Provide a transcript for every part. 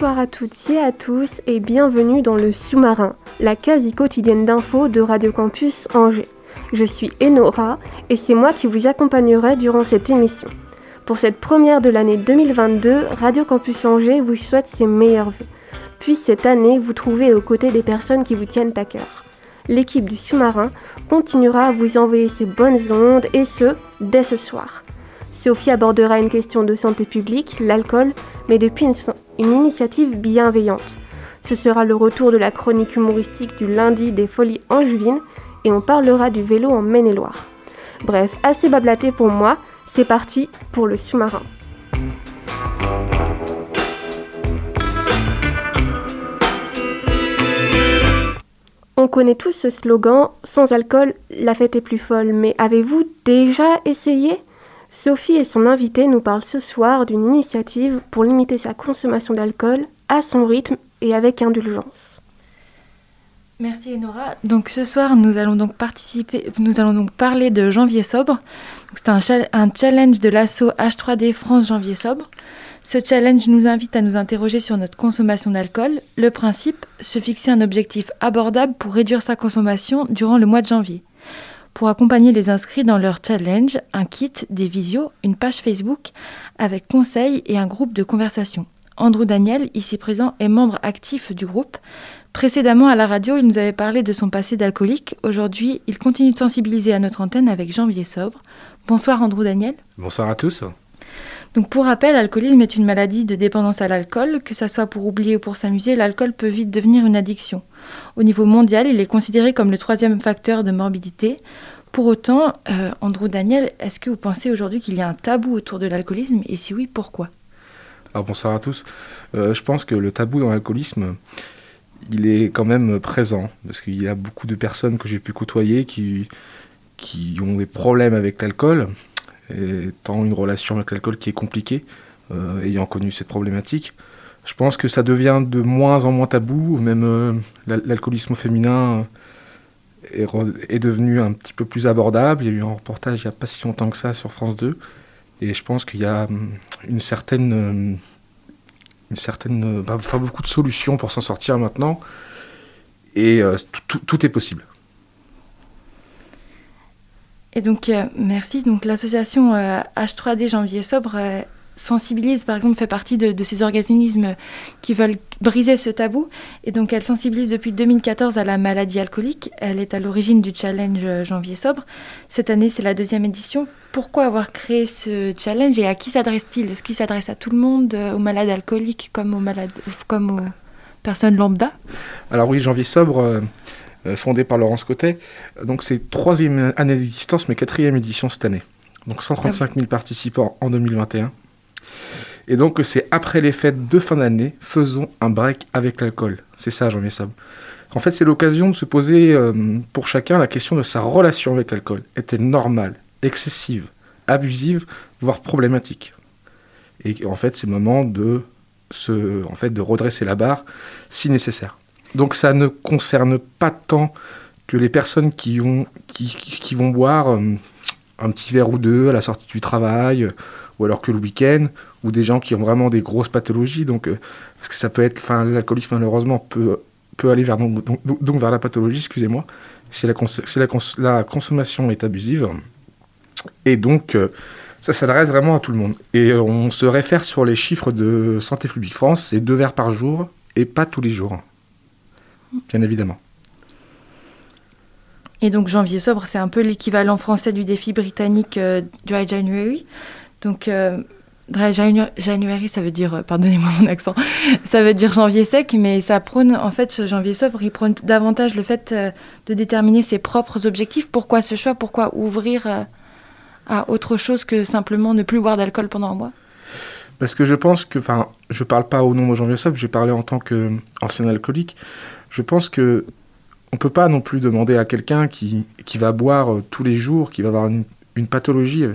Bonsoir à toutes et à tous et bienvenue dans le sous-marin, la quasi quotidienne d'infos de Radio Campus Angers. Je suis Enora et c'est moi qui vous accompagnerai durant cette émission. Pour cette première de l'année 2022, Radio Campus Angers vous souhaite ses meilleurs vœux. Puis cette année, vous trouvez aux côtés des personnes qui vous tiennent à cœur. L'équipe du sous-marin continuera à vous envoyer ses bonnes ondes et ce, dès ce soir. Sophie abordera une question de santé publique, l'alcool, mais depuis une, initiative bienveillante. Ce sera le retour de la chronique humoristique du lundi des Folies Angevines et on parlera du vélo en Maine-et-Loire. Bref, assez bablaté pour moi, c'est parti pour le sous-marin. On connaît tous ce slogan, sans alcool, la fête est plus folle, mais avez-vous déjà essayé? Sophie et son invité nous parlent ce soir d'une initiative pour limiter sa consommation d'alcool à son rythme et avec indulgence. Merci Enora. Donc ce soir, nous allons donc participer, nous allons donc parler de Janvier sobre. C'est un, challenge de l'asso H3D France Janvier sobre. Ce challenge nous invite à nous interroger sur notre consommation d'alcool. Le principe, se fixer un objectif abordable pour réduire sa consommation durant le mois de janvier pour accompagner les inscrits dans leur challenge, un kit, des visios, une page Facebook avec conseils et un groupe de conversation. Andrew Daniel, ici présent, est membre actif du groupe. Précédemment à la radio, il nous avait parlé de son passé d'alcoolique. Aujourd'hui, il continue de sensibiliser à notre antenne avec Janvier Sobre. Bonsoir Andrew Daniel. Bonsoir à tous. Donc pour rappel, l'alcoolisme est une maladie de dépendance à l'alcool. Que ça soit pour oublier ou pour s'amuser, l'alcool peut vite devenir une addiction. Au niveau mondial, il est considéré comme le troisième facteur de morbidité. Pour autant, euh, Andrew Daniel, est-ce que vous pensez aujourd'hui qu'il y a un tabou autour de l'alcoolisme? Et si oui, pourquoi? Alors bonsoir à tous. Euh, je pense que le tabou dans l'alcoolisme, il est quand même présent. Parce qu'il y a beaucoup de personnes que j'ai pu côtoyer qui, qui ont des problèmes avec l'alcool étant une relation avec l'alcool qui est compliquée, euh, ayant connu cette problématique. Je pense que ça devient de moins en moins tabou, même euh, l'alcoolisme féminin est, est, devenu un petit peu plus abordable. Il y a eu un reportage il n'y a pas si longtemps que ça sur France 2, et je pense qu'il y a hum, une certaine, hum, une certaine, bah, enfin, beaucoup de solutions pour s'en sortir maintenant, et euh, tout est possible. Et donc, euh, merci. Donc, l'association euh, H3D Janvier Sobre euh, sensibilise, par exemple, fait partie de, ces organismes qui veulent briser ce tabou. Et donc, elle sensibilise depuis 2014 à la maladie alcoolique. Elle est à l'origine du challenge Janvier Sobre. Cette année, c'est la deuxième édition. Pourquoi avoir créé ce challenge et à qui s'adresse-t-il? Est-ce qu'il s'adresse à tout le monde, aux malades alcooliques comme aux personnes lambda? Alors oui, Janvier Sobre euh, fondé par Laurence Cotet. Donc c'est troisième année d'existence, mais quatrième édition cette année. Donc 135 000 participants en 2021. Et donc c'est après les fêtes de fin d'année, faisons un break avec l'alcool. C'est ça, Jean Sable. En fait, c'est l'occasion de se poser euh, pour chacun la question de sa relation avec l'alcool. Est-elle normale, excessive, abusive, voire problématique? Et en fait, c'est le moment de, se, en fait, de redresser la barre si nécessaire. Donc ça ne concerne pas tant que les personnes qui vont, qui, qui vont boire euh, un petit verre ou deux à la sortie du travail, ou alors que le week-end, ou des gens qui ont vraiment des grosses pathologies. Donc, euh, parce que ça peut être, enfin, l'alcoolisme malheureusement peut, aller vers, la pathologie, excusez-moi, si, la, la, la, consommation est abusive. Et donc, euh, ça s'adresse vraiment à tout le monde. Et on se réfère sur les chiffres de Santé publique France, c'est deux verres par jour et pas tous les jours bien évidemment. Et donc janvier sobre, c'est un peu l'équivalent français du défi britannique euh, Dry January. Donc euh, Dry January, ça veut dire, euh, pardonnez-moi mon accent, ça veut dire janvier sec, mais ça prône, en fait, ce janvier sobre, il prône davantage le fait de déterminer ses propres objectifs. Pourquoi ce choix? Pourquoi ouvrir à autre chose que simplement ne plus boire d'alcool pendant un mois? Parce que je pense que, enfin, je parle pas au nom de janvier sobre, j'ai parlé en tant qu'ancien alcoolique je pense que on peut pas non plus demander à quelqu'un qui, qui va boire euh, tous les jours, qui va avoir une, pathologie euh,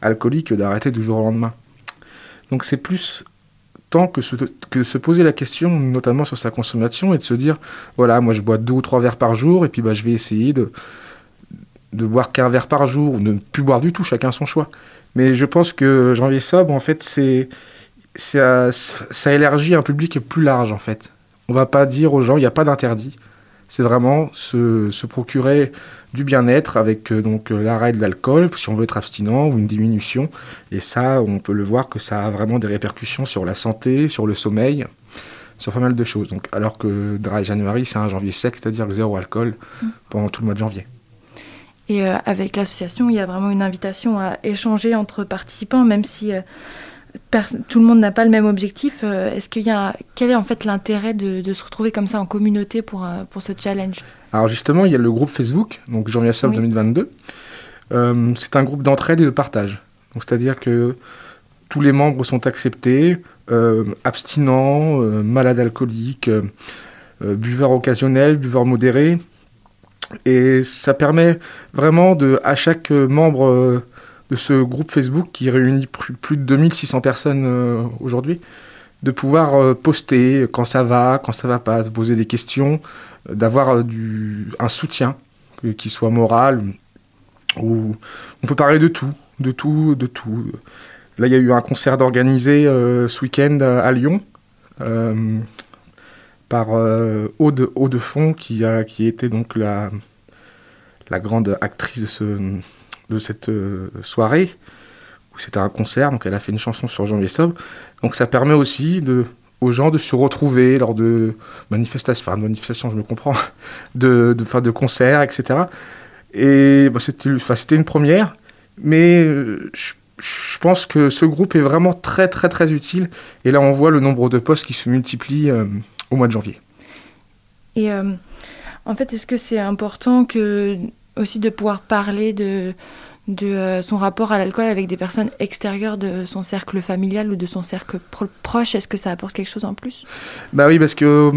alcoolique, d'arrêter du jour au lendemain. Donc c'est plus temps que se, que se poser la question, notamment sur sa consommation, et de se dire, voilà, moi je bois deux ou trois verres par jour, et puis bah, je vais essayer de, de boire qu'un verre par jour, ou ne plus boire du tout, chacun son choix. Mais je pense que Janvier Sobre, en fait, c'est, ça, ça élargit un public plus large, en fait. On va pas dire aux gens, il n'y a pas d'interdit. C'est vraiment se, se, procurer du bien-être avec euh, donc euh, l'arrêt de l'alcool, si on veut être abstinent, ou une diminution. Et ça, on peut le voir que ça a vraiment des répercussions sur la santé, sur le sommeil, sur pas mal de choses. Donc, alors que Dry January, c'est un janvier sec, c'est-à-dire zéro alcool pendant tout le mois de janvier. Et euh, avec l'association, il y a vraiment une invitation à échanger entre participants, même si euh, tout le monde n'a pas le même objectif. Euh, est-ce qu'il y a quel est en fait l'intérêt de, de, se retrouver comme ça en communauté pour, pour ce challenge? Alors justement, il y a le groupe Facebook, donc Janvier oui. 2022. Euh, c'est un groupe d'entraide et de partage. Donc c'est-à-dire que tous les membres sont acceptés, abstinents, malades alcooliques, buveurs occasionnels, buveurs modérés. Et ça permet vraiment de, à chaque membre de ce groupe Facebook qui réunit plus de 2600 personnes euh, aujourd'hui, de pouvoir euh, poster quand ça va, quand ça va pas, de poser des questions, euh, d'avoir un soutien, qui soit moral, on peut parler de tout, de tout, de tout. Là, il y a eu un concert organisé euh, ce week-end à Lyon euh, par euh, Aude, Aude Font, qui, a, qui était donc la, la grande actrice de ce, de cette euh, soirée, où c'était un concert, donc elle a fait une chanson sur Janvier Sobre. Donc ça permet aussi de, aux gens de se retrouver lors de manifestations, enfin de manifestations, je me comprends, de, de, de concerts, etc. Et bah, c'était une première, mais je, je, pense que ce groupe est vraiment très très très utile. Et là, on voit le nombre de postes qui se multiplient euh, au mois de janvier. Et euh, en fait, est-ce que c'est important que aussi de pouvoir parler de, de euh, son rapport à l'alcool avec des personnes extérieures de son cercle familial ou de son cercle pro proche? Est-ce que ça apporte quelque chose en plus? Bah oui, parce que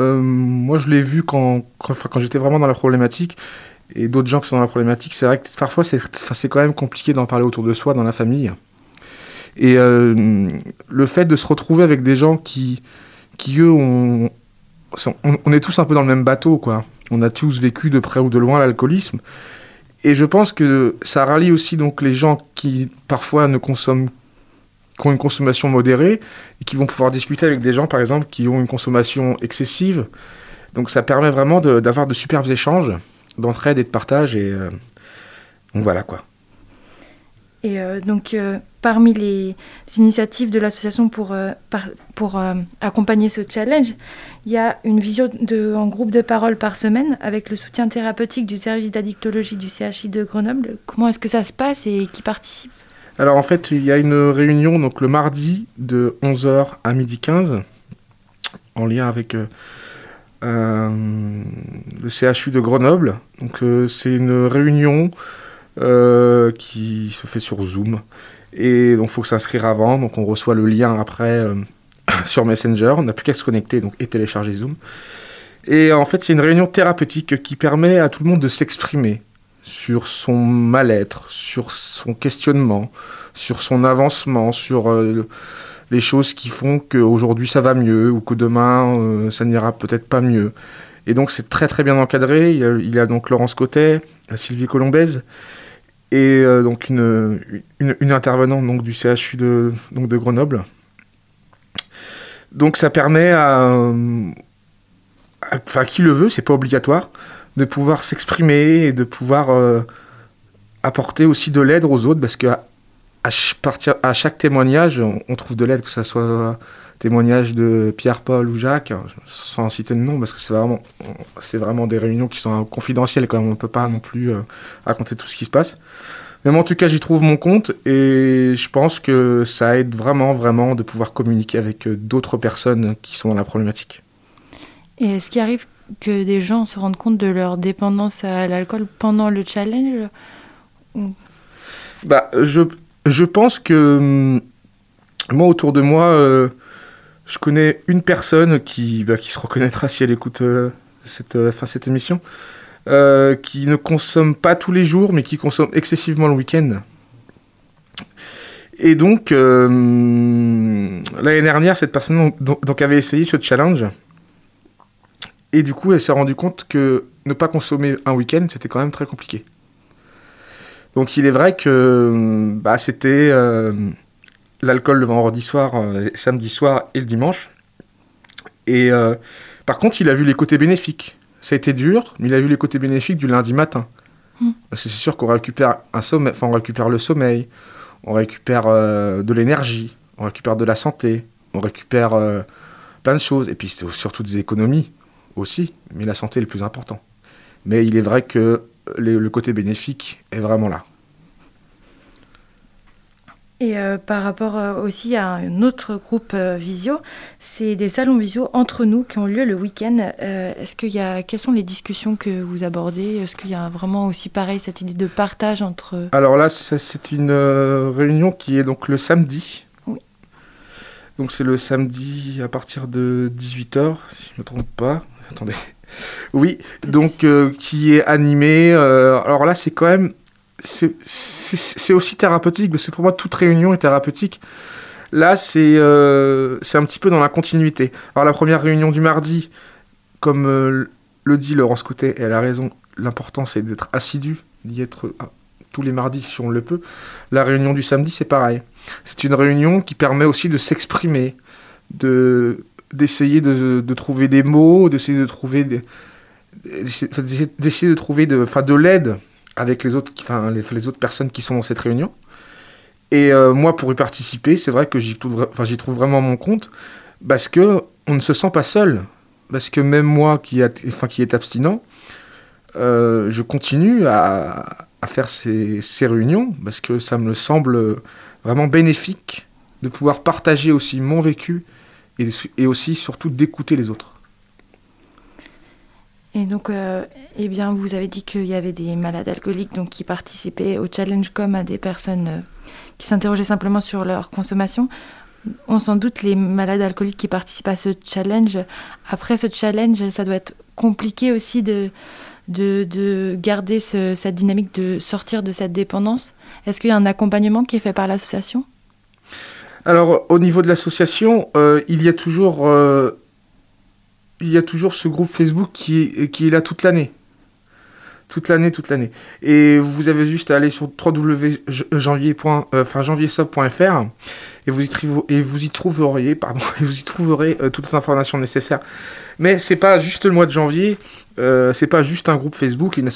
euh, moi je l'ai vu quand, quand, quand j'étais vraiment dans la problématique et d'autres gens qui sont dans la problématique, c'est vrai que parfois c'est quand même compliqué d'en parler autour de soi dans la famille. Et euh, le fait de se retrouver avec des gens qui, qui eux, on, on, est tous un peu dans le même bateau, quoi. On a tous vécu de près ou de loin l'alcoolisme. Et je pense que ça rallie aussi donc les gens qui parfois ne consomment qui ont une consommation modérée et qui vont pouvoir discuter avec des gens par exemple qui ont une consommation excessive. Donc ça permet vraiment d'avoir de, superbes échanges, d'entraide et de partage et euh, voilà quoi. Et euh, donc, euh, parmi les initiatives de l'association pour, euh, euh, accompagner ce challenge, il y a une visio de, en groupe de parole par semaine avec le soutien thérapeutique du service d'addictologie du CHI de Grenoble. Comment est-ce que ça se passe et qui participe? Alors, en fait, il y a une réunion donc, le mardi de 11h à 12h15 en lien avec le CHU de Grenoble. Donc, c'est une réunion euh, qui se fait sur Zoom. Et donc, il faut s'inscrire avant. Donc, on reçoit le lien après euh, sur Messenger. On n'a plus qu'à se connecter donc, et télécharger Zoom. Et en fait, c'est une réunion thérapeutique qui permet à tout le monde de s'exprimer sur son mal-être, sur son questionnement, sur son avancement, sur euh, les choses qui font qu'aujourd'hui ça va mieux ou que demain euh, ça n'ira peut-être pas mieux. Et donc c'est très très bien encadré. Il y a, il y a donc Laurence Cotet, Sylvie Colombez et euh, donc une, intervenante donc, du CHU de, donc de Grenoble. Donc ça permet à, qui le veut, c'est pas obligatoire, de pouvoir s'exprimer et de pouvoir euh, apporter aussi de l'aide aux autres parce qu'à à, à chaque témoignage, on, on trouve de l'aide, que ce soit témoignage de Pierre, Paul ou Jacques, sans citer de nom, parce que c'est vraiment, c'est vraiment des réunions qui sont confidentielles, quand même. on ne peut pas non plus euh, raconter tout ce qui se passe. Mais moi, en tout cas, j'y trouve mon compte et je pense que ça aide vraiment, vraiment de pouvoir communiquer avec d'autres personnes qui sont dans la problématique. Et est-ce qu'il arrive que des gens se rendent compte de leur dépendance à l'alcool pendant le challenge bah, je, je pense que moi, autour de moi, euh, je connais une personne qui, bah, qui se reconnaîtra si elle écoute, euh, cette, enfin, cette émission, qui ne consomme pas tous les jours, mais qui consomme excessivement le week-end. Et donc, l'année dernière, cette personne donc, avait essayé ce challenge. Et du coup, elle s'est rendue compte que ne pas consommer un week-end, c'était quand même très compliqué. Donc il est vrai que bah, c'était euh, l'alcool le vendredi soir, euh, samedi soir et le dimanche. Et euh, par contre, il a vu les côtés bénéfiques. Ça a été dur, mais il a vu les côtés bénéfiques du lundi matin. Hmm. C'est sûr qu'on récupère un sommeil, enfin on récupère le sommeil, on récupère de l'énergie, on récupère de la santé, on récupère plein de choses. Et puis c'est surtout des économies aussi, mais la santé est le plus important. Mais il est vrai que le côté bénéfique est vraiment là. Et euh, par rapport euh, aussi à un autre groupe euh, visio, c'est des salons visio entre nous qui ont lieu le week-end. est-ce qu'il y a, quelles sont les discussions que vous abordez? Est-ce qu'il y a vraiment aussi pareil cette idée de partage entre Alors là, c'est une réunion qui est donc le samedi. Oui. Donc c'est le samedi à partir de 18h, si je ne me trompe pas. Attendez. Oui, donc qui est animé. alors là, c'est quand même c'est aussi thérapeutique, parce que pour moi, toute réunion est thérapeutique. Là, euh, c'est un petit peu dans la continuité. Alors, la première réunion du mardi, comme euh, le dit Laurence Côté, et elle a raison, l'important c'est d'être assidu, d'y être ah, tous les mardis si on le peut. La réunion du samedi, c'est pareil. C'est une réunion qui permet aussi de s'exprimer, d'essayer de, de, trouver des mots, d'essayer de trouver d'essayer de trouver de, de l'aide avec les autres, enfin, les, autres personnes qui sont dans cette réunion. Et euh, moi, pour y participer, c'est vrai que j'y trouve, vraiment mon compte, parce que on ne se sent pas seul. Parce que même moi, qui, enfin, qui est abstinent, euh, je continue à, faire ces, réunions, parce que ça me semble vraiment bénéfique de pouvoir partager aussi mon vécu et, et aussi, surtout, d'écouter les autres. Et donc, euh, eh bien, vous avez dit qu'il y avait des malades alcooliques donc, qui participaient au challenge comme à des personnes euh, qui s'interrogeaient simplement sur leur consommation. On s'en doute les malades alcooliques qui participent à ce challenge. Après ce challenge, ça doit être compliqué aussi de, de, de garder cette dynamique, de sortir de cette dépendance. Est-ce qu'il y a un accompagnement qui est fait par l'association? Alors, au niveau de l'association, euh, il y a toujours il y a toujours ce groupe Facebook qui qui est là toute l'année. Toute l'année, toute l'année. Et vous avez juste à aller sur www.janvier.fr et vous y, et vous y trouverez, pardon, vous y trouverez euh, toutes les informations nécessaires. Mais c'est pas juste le mois de janvier, euh, c'est pas juste un groupe Facebook, une,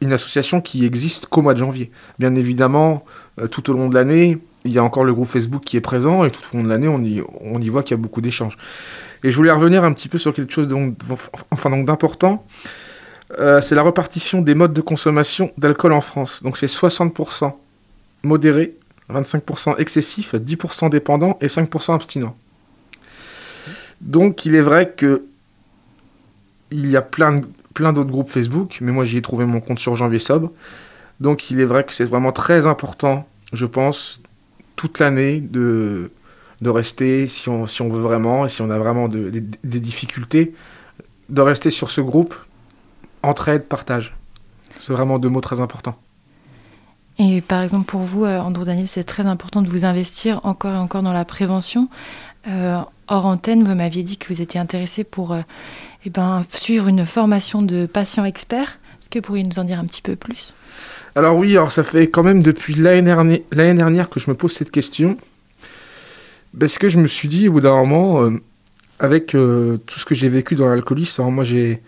une association qui existe qu'au mois de janvier. Bien évidemment, euh, tout au long de l'année, il y a encore le groupe Facebook qui est présent et tout au long de l'année, on y, on y voit qu'il y a beaucoup d'échanges. Et je voulais revenir un petit peu sur quelque chose donc, enfin, d'important. Euh, c'est la répartition des modes de consommation d'alcool en France. Donc c'est 60% modéré, 25% excessif, 10% dépendant et 5% abstinent. Donc il est vrai que il y a plein, plein d'autres groupes Facebook, mais moi j'y ai trouvé mon compte sur Janvier Sobre. Donc il est vrai que c'est vraiment très important, je pense, toute l'année de, rester, si on, si on veut vraiment, et si on a vraiment des difficultés, de rester sur ce groupe, entraide, partage. C'est vraiment deux mots très importants. Et par exemple, pour vous, euh, Andrew Daniel, c'est très important de vous investir encore et encore dans la prévention. Euh, hors antenne, vous m'aviez dit que vous étiez intéressé pour euh, eh ben, suivre une formation de patient expert. Est-ce que vous pourriez nous en dire un petit peu plus? Alors oui, alors ça fait quand même depuis l'année dernière, dernière que je me pose cette question. Parce que je me suis dit, au bout d'un moment, euh, avec euh, tout ce que j'ai vécu dans l'alcoolisme, moi j'ai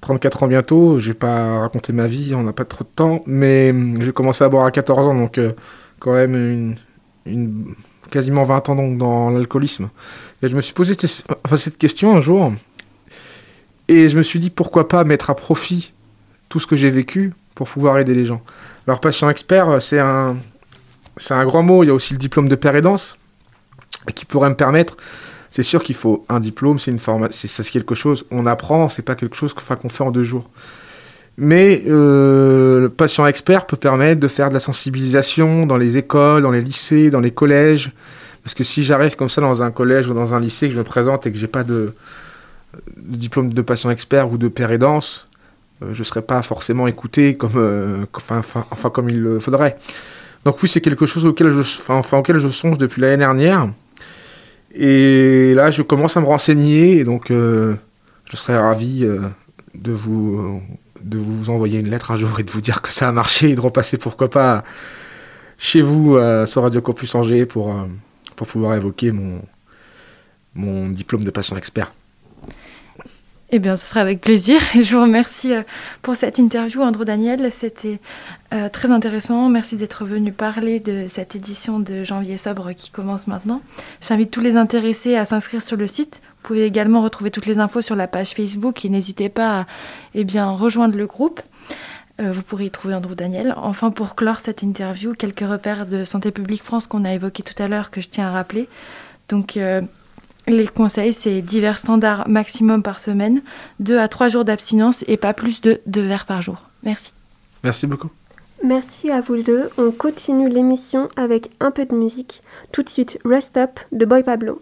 34 ans bientôt, j'ai pas raconté ma vie, on n'a pas trop de temps, mais hum, j'ai commencé à boire à 14 ans, donc euh, quand même une, quasiment 20 ans donc, dans l'alcoolisme. Et je me suis posé enfin, cette question un jour, et je me suis dit pourquoi pas mettre à profit tout ce que j'ai vécu pour pouvoir aider les gens. Alors patient expert, c'est un, c'est un grand mot, il y a aussi le diplôme de père et danse qui pourrait me permettre. C'est sûr qu'il faut un diplôme, c'est une c'est quelque chose. On apprend, c'est pas quelque chose qu'on fait en deux jours. Mais euh, le patient expert peut permettre de faire de la sensibilisation dans les écoles, dans les lycées, dans les collèges. Parce que si j'arrive comme ça dans un collège ou dans un lycée, que je me présente et que j'ai pas de, diplôme de patient expert ou de père aidance, euh, je ne serais pas forcément écouté comme, euh, enfin, enfin, comme il le faudrait. Donc oui, c'est quelque chose auquel je, enfin, auquel je songe depuis l'année dernière. Et là, je commence à me renseigner, et donc je serais ravi de, vous, de vous envoyer une lettre un jour et de vous dire que ça a marché et de repasser, pourquoi pas, chez vous sur Radio Campus Angers pour, pour pouvoir évoquer mon, mon diplôme de patient expert. Eh bien, ce sera avec plaisir. Je vous remercie euh, pour cette interview, Andrew Daniel. C'était euh, très intéressant. Merci d'être venu parler de cette édition de Janvier Sobre qui commence maintenant. J'invite tous les intéressés à s'inscrire sur le site. Vous pouvez également retrouver toutes les infos sur la page Facebook et n'hésitez pas à eh bien, rejoindre le groupe. Euh, vous pourrez y trouver Andrew Daniel. Enfin, pour clore cette interview, quelques repères de Santé publique France qu'on a évoqués tout à l'heure que je tiens à rappeler. Donc, les conseils, c'est divers standards maximum par semaine, 2 à 3 jours d'abstinence et pas plus de 2 verres par jour. Merci. Merci beaucoup. Merci à vous deux. On continue l'émission avec un peu de musique. Tout de suite, Rest Up de Boy Pablo.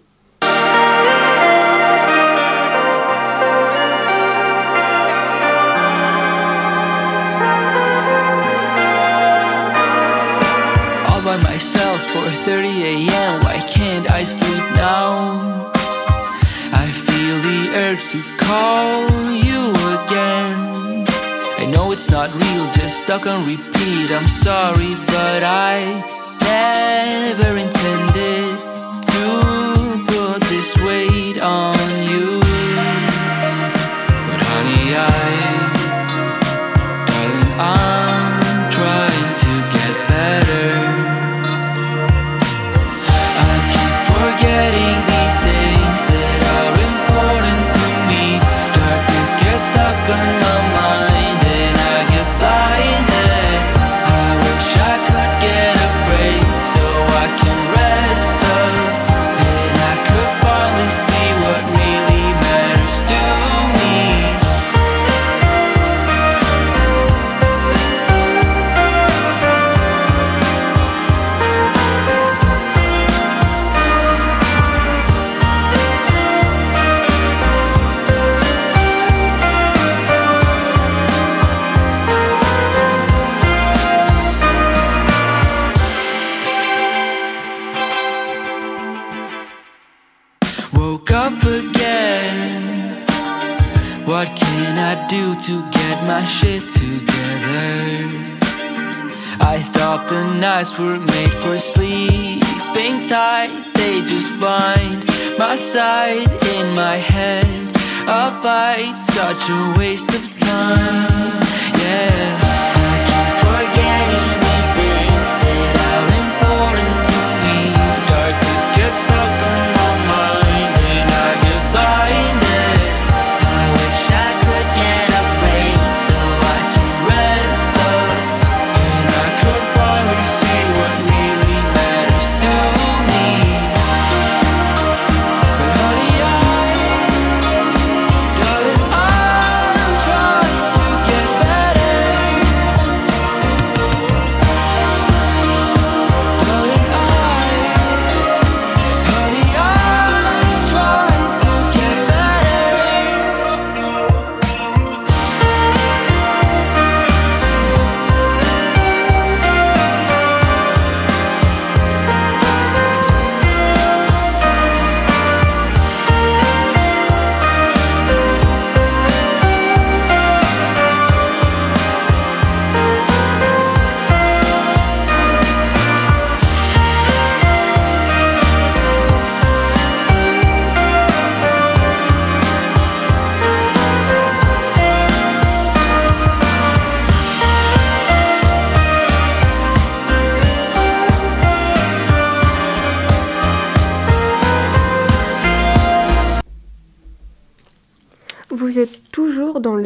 All by myself for 30 stuck on repeat. I'm sorry, but I never intended my side in my head A fight, such a waste of time. Yeah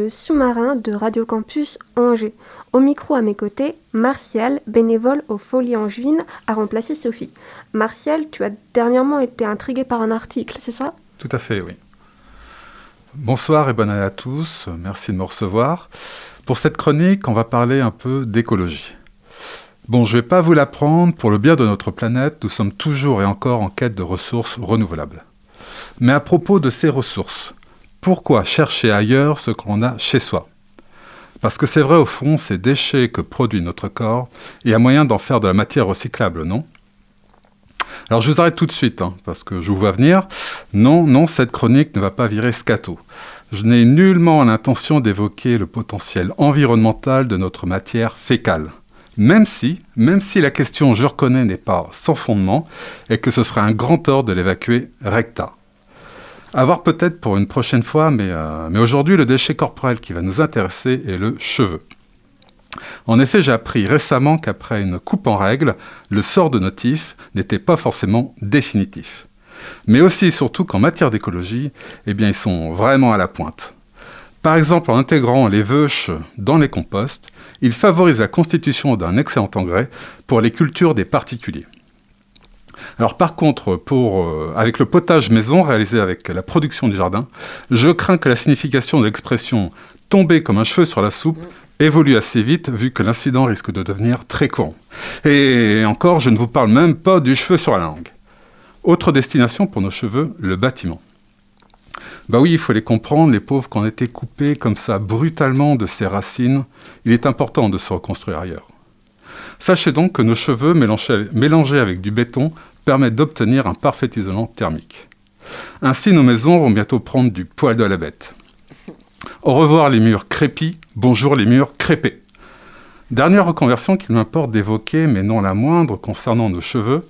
le sous-marin de Radio Campus Angers. Au micro à mes côtés, Martial, bénévole aux Folies Angevines, a remplacé Sophie. Martial, tu as dernièrement été intrigué par un article, c'est ça? Tout à fait, oui. Bonsoir et bonne année à tous. Merci de me recevoir. Pour cette chronique, on va parler un peu d'écologie. Bon, je ne vais pas vous l'apprendre, pour le bien de notre planète, nous sommes toujours et encore en quête de ressources renouvelables. Mais à propos de ces ressources, Pourquoi chercher ailleurs ce qu'on a chez soi? Parce que c'est vrai, au fond, ces déchets que produit notre corps, il y a moyen d'en faire de la matière recyclable, non? Alors je vous arrête tout de suite, hein, parce que je vous vois venir. Non, non, cette chronique ne va pas virer scato. Je n'ai nullement l'intention d'évoquer le potentiel environnemental de notre matière fécale. Même si, même si la question, je reconnais, n'est pas sans fondement, et que ce serait un grand tort de l'évacuer recta. À voir peut-être pour une prochaine fois, mais, euh, mais aujourd'hui, le déchet corporel qui va nous intéresser est le cheveu. En effet, j'ai appris récemment qu'après une coupe en règle, le sort de notif n'était pas forcément définitif. Mais aussi et surtout qu'en matière d'écologie, eh bien, ils sont vraiment à la pointe. Par exemple, en intégrant les veuches dans les composts, ils favorisent la constitution d'un excellent engrais pour les cultures des particuliers. Alors par contre, euh, avec le potage maison réalisé avec la production du jardin, je crains que la signification de l'expression tomber comme un cheveu sur la soupe évolue assez vite vu que l'incident risque de devenir très courant. Et encore, je ne vous parle même pas du cheveu sur la langue. Autre destination pour nos cheveux, le bâtiment. Bah oui, il faut les comprendre, les pauvres qui ont été coupés comme ça brutalement de ses racines, il est important de se reconstruire ailleurs. Sachez donc que nos cheveux mélangés avec du béton permettent d'obtenir un parfait isolant thermique. Ainsi, nos maisons vont bientôt prendre du poil de la bête. Au revoir les murs crépis, bonjour les murs crépés. Dernière reconversion qu'il m'importe d'évoquer, mais non la moindre, concernant nos cheveux.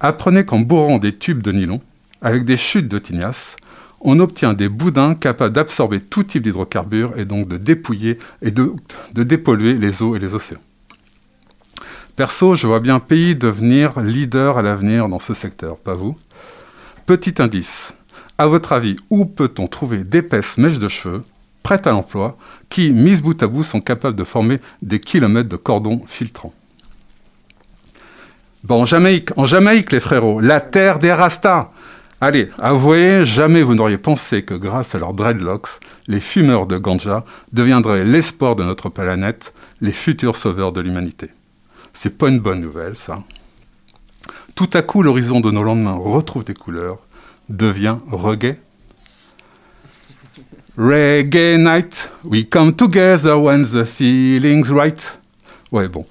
Apprenez qu'en bourrant des tubes de nylon, avec des chutes de tignasse, on obtient des boudins capables d'absorber tout type d'hydrocarbures et donc de dépouiller et de dépolluer les eaux et les océans. Perso, je vois bien pays devenir leader à l'avenir dans ce secteur, pas vous? Petit indice, à votre avis, où peut-on trouver d'épaisses mèches de cheveux, prêtes à l'emploi, qui, mises bout à bout, sont capables de former des kilomètres de cordons filtrants? Bon, en Jamaïque, en Jamaïque, les frérots, la terre des Rastas. Allez, avouez, jamais vous n'auriez pensé que grâce à leurs dreadlocks, les fumeurs de ganja deviendraient l'espoir de notre planète, les futurs sauveurs de l'humanité. C'est pas une bonne nouvelle, ça. Tout à coup, l'horizon de nos lendemains retrouve des couleurs, devient reggae. Reggae night, we come together when the feeling's right. Ouais, bon.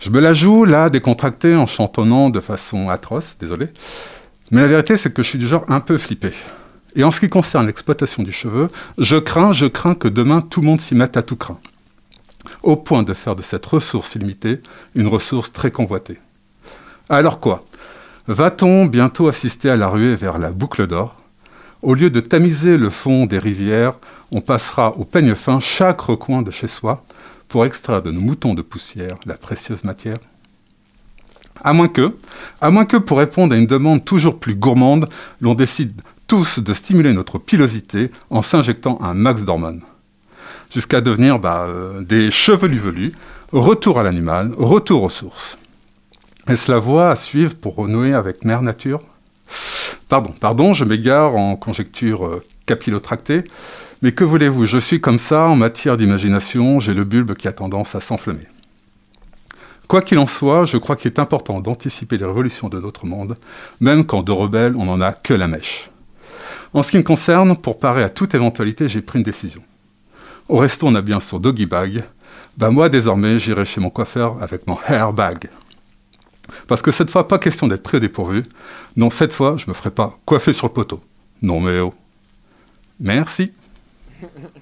Je me la joue là, décontracté, en chantonnant de façon atroce, désolé. Mais la vérité, c'est que je suis du genre un peu flippé. Et en ce qui concerne l'exploitation du cheveu, je crains, je crains que demain tout le monde s'y mette à tout craint. Au point de faire de cette ressource illimitée une ressource très convoitée. Alors quoi? Va-t-on bientôt assister à la ruée vers la boucle d'or? Au lieu de tamiser le fond des rivières, on passera au peigne fin chaque recoin de chez soi pour extraire de nos moutons de poussière la précieuse matière à moins que, à moins que pour répondre à une demande toujours plus gourmande, l'on décide tous de stimuler notre pilosité en s'injectant un max d'hormones. Jusqu'à devenir bah, euh, des chevelus velus, retour à l'animal, retour aux sources. Est-ce la voie à suivre pour renouer avec Mère Nature? Pardon, pardon, je m'égare en conjecture euh, capillotractée, mais que voulez-vous, je suis comme ça en matière d'imagination, j'ai le bulbe qui a tendance à s'enflammer. Quoi qu'il en soit, je crois qu'il est important d'anticiper les révolutions de notre monde, même quand de rebelles, on n'en a que la mèche. En ce qui me concerne, pour parer à toute éventualité, j'ai pris une décision. Au resto, on a bien son doggy bag. Ben moi, désormais, j'irai chez mon coiffeur avec mon hair bag. Parce que cette fois, pas question d'être pris au dépourvu. Non, cette fois, je me ferai pas coiffer sur le poteau. Non, mais oh. Merci.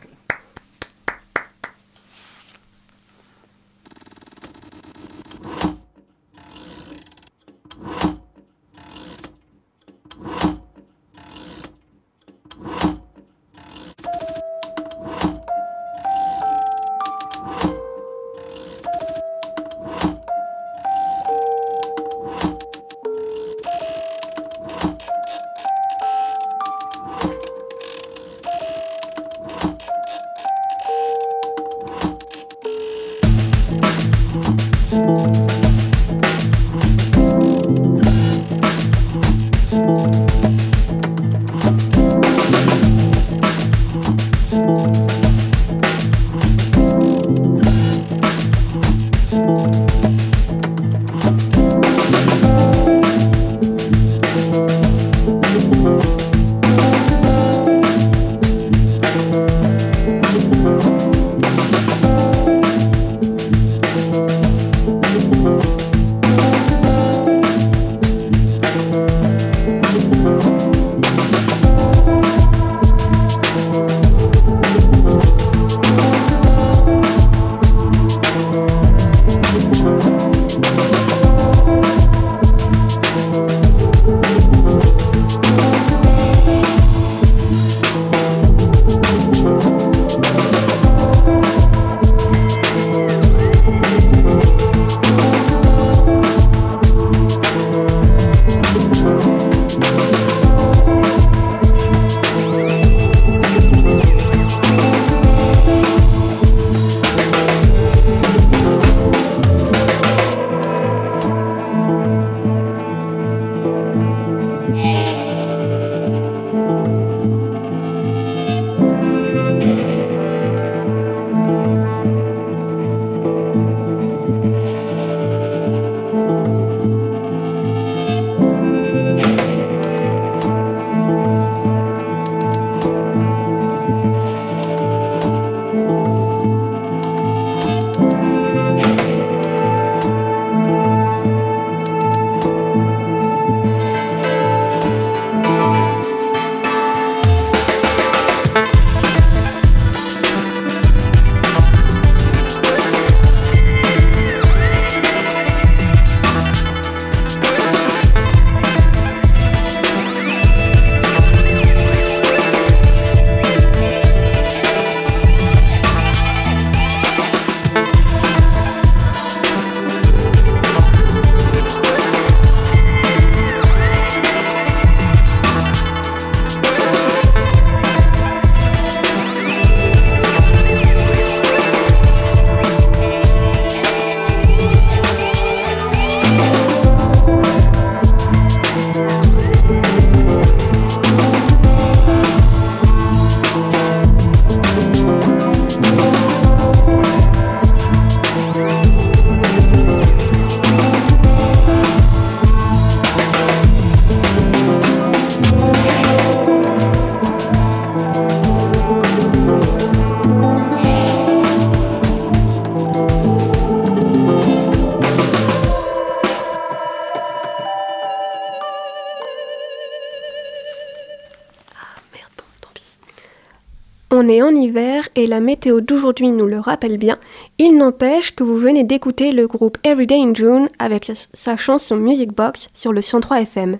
On est en hiver et la météo d'aujourd'hui nous le rappelle bien. Il n'empêche que vous venez d'écouter le groupe Everyday in June avec sa chanson Music Box sur le 103 FM.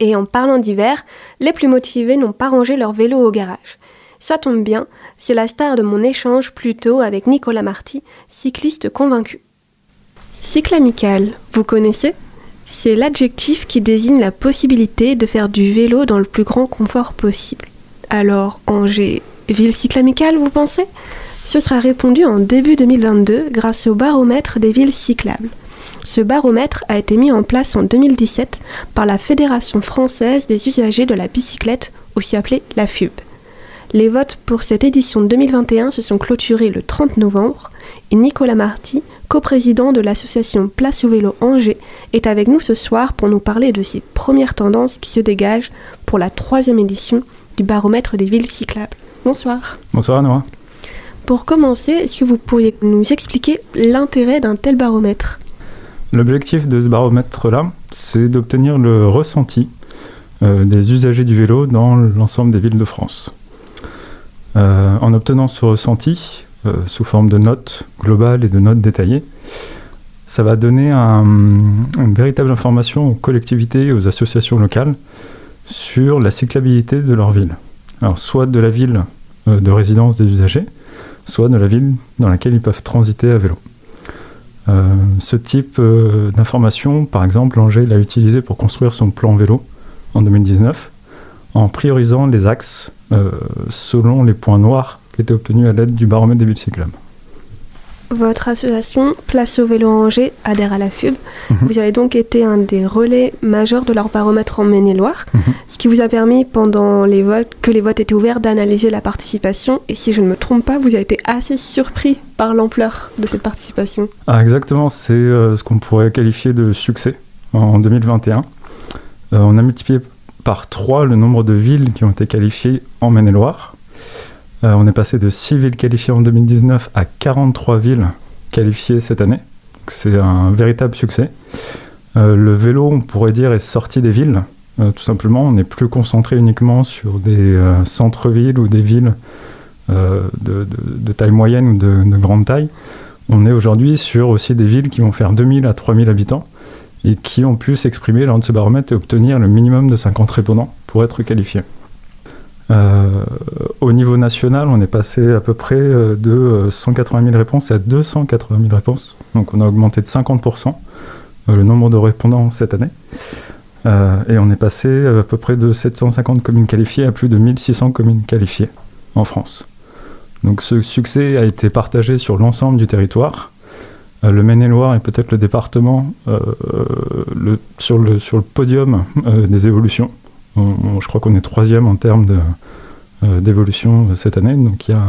Et en parlant d'hiver, les plus motivés n'ont pas rangé leur vélo au garage. Ça tombe bien, c'est la star de mon échange plus tôt avec Nicolas Marty, cycliste convaincu. Cyclamical, vous connaissez? C'est l'adjectif qui désigne la possibilité de faire du vélo dans le plus grand confort possible. Alors, Angers, ville cyclamicale, vous pensez? Ce sera répondu en début 2022 grâce au baromètre des villes cyclables. Ce baromètre a été mis en place en 2017 par la Fédération française des usagers de la bicyclette, aussi appelée la FUB. Les votes pour cette édition 2021 se sont clôturés le 30 novembre et Nicolas Marty, coprésident de l'association Place au vélo Angers, est avec nous ce soir pour nous parler de ces premières tendances qui se dégagent pour la troisième édition du baromètre des villes cyclables. Bonsoir. Bonsoir Noah. Pour commencer, est-ce que vous pourriez nous expliquer l'intérêt d'un tel baromètre? L'objectif de ce baromètre-là, c'est d'obtenir le ressenti euh, des usagers du vélo dans l'ensemble des villes de France. Euh, en obtenant ce ressenti euh, sous forme de notes globales et de notes détaillées, ça va donner une véritable information aux collectivités et aux associations locales sur la cyclabilité de leur ville. Alors soit de la ville de résidence des usagers, soit de la ville dans laquelle ils peuvent transiter à vélo. ce type d'information, par exemple, Angers l'a utilisé pour construire son plan vélo en 2019, en priorisant les axes euh, selon les points noirs qui étaient obtenus à l'aide du baromètre des villes. Votre association Place au vélo Angers adhère à la FUB. Mhm. Vous avez donc été un des relais majeurs de leur baromètre en Maine-et-Loire, mhm. ce qui vous a permis, pendant les votes, que les votes étaient ouverts, d'analyser la participation. Et si je ne me trompe pas, vous avez été assez surpris par l'ampleur de cette participation. Ah, exactement, c'est euh, ce qu'on pourrait qualifier de succès en 2021. Euh, on a multiplié par 3 le nombre de villes qui ont été qualifiées en Maine-et-Loire. Euh, on est passé de 6 villes qualifiées en 2019 à 43 villes qualifiées cette année. C'est un véritable succès. Euh, le vélo, on pourrait dire, est sorti des villes. Euh, tout simplement, on n'est plus concentré uniquement sur des centres-villes ou des villes de, taille moyenne ou de, de grande taille. On est aujourd'hui sur aussi des villes qui vont faire 2000 à 3000 habitants et qui ont pu s'exprimer lors de ce baromètre et obtenir le minimum de 50 répondants pour être qualifiés. Euh, au niveau national, on est passé à peu près euh, de 180 000 réponses à 280 000 réponses. Donc on a augmenté de 50% euh, le nombre de répondants cette année. et on est passé à peu près de 750 communes qualifiées à plus de 1600 communes qualifiées en France. Donc ce succès a été partagé sur l'ensemble du territoire euh, le Maine-et-Loire est peut-être le département euh, sur, le, podium euh, des évolutions. Je crois qu'on est troisième en termes d'évolution cette année. Donc il y a,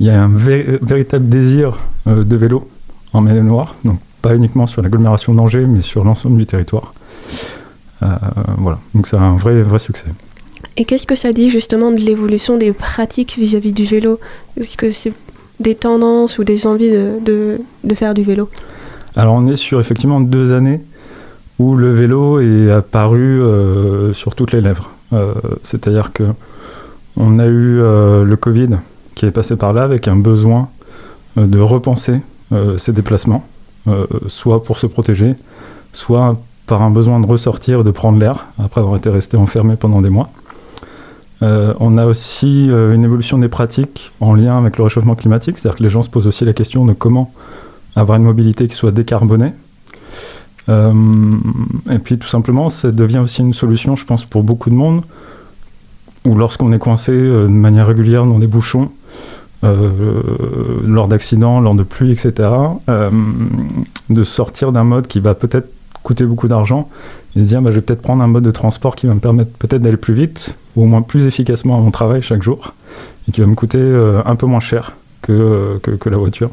y a un véritable désir de vélo en Maine-et-Loire. Donc pas uniquement sur l'agglomération d'Angers, mais sur l'ensemble du territoire. voilà, donc c'est un vrai, vrai succès. Et qu'est-ce que ça dit justement de l'évolution des pratiques vis-à-vis du vélo? Est-ce que c'est des tendances ou des envies de, de, faire du vélo? Alors on est sur effectivement deux années où le vélo est apparu euh, sur toutes les lèvres. Euh, c'est-à-dire que on a eu euh, le Covid qui est passé par là avec un besoin de repenser ses déplacements, soit pour se protéger, soit par un besoin de ressortir, de prendre l'air après avoir été resté enfermé pendant des mois. On a aussi une évolution des pratiques en lien avec le réchauffement climatique, c'est-à-dire que les gens se posent aussi la question de comment avoir une mobilité qui soit décarbonée. Euh, et puis tout simplement, ça devient aussi une solution, je pense, pour beaucoup de monde, ou lorsqu'on est coincé de manière régulière dans des bouchons, lors d'accidents, lors de pluie, etc., de sortir d'un mode qui va peut-être coûter beaucoup d'argent et se dire bah, je vais peut-être prendre un mode de transport qui va me permettre peut-être d'aller plus vite ou au moins plus efficacement à mon travail chaque jour et qui va me coûter euh, un peu moins cher que, que, la voiture.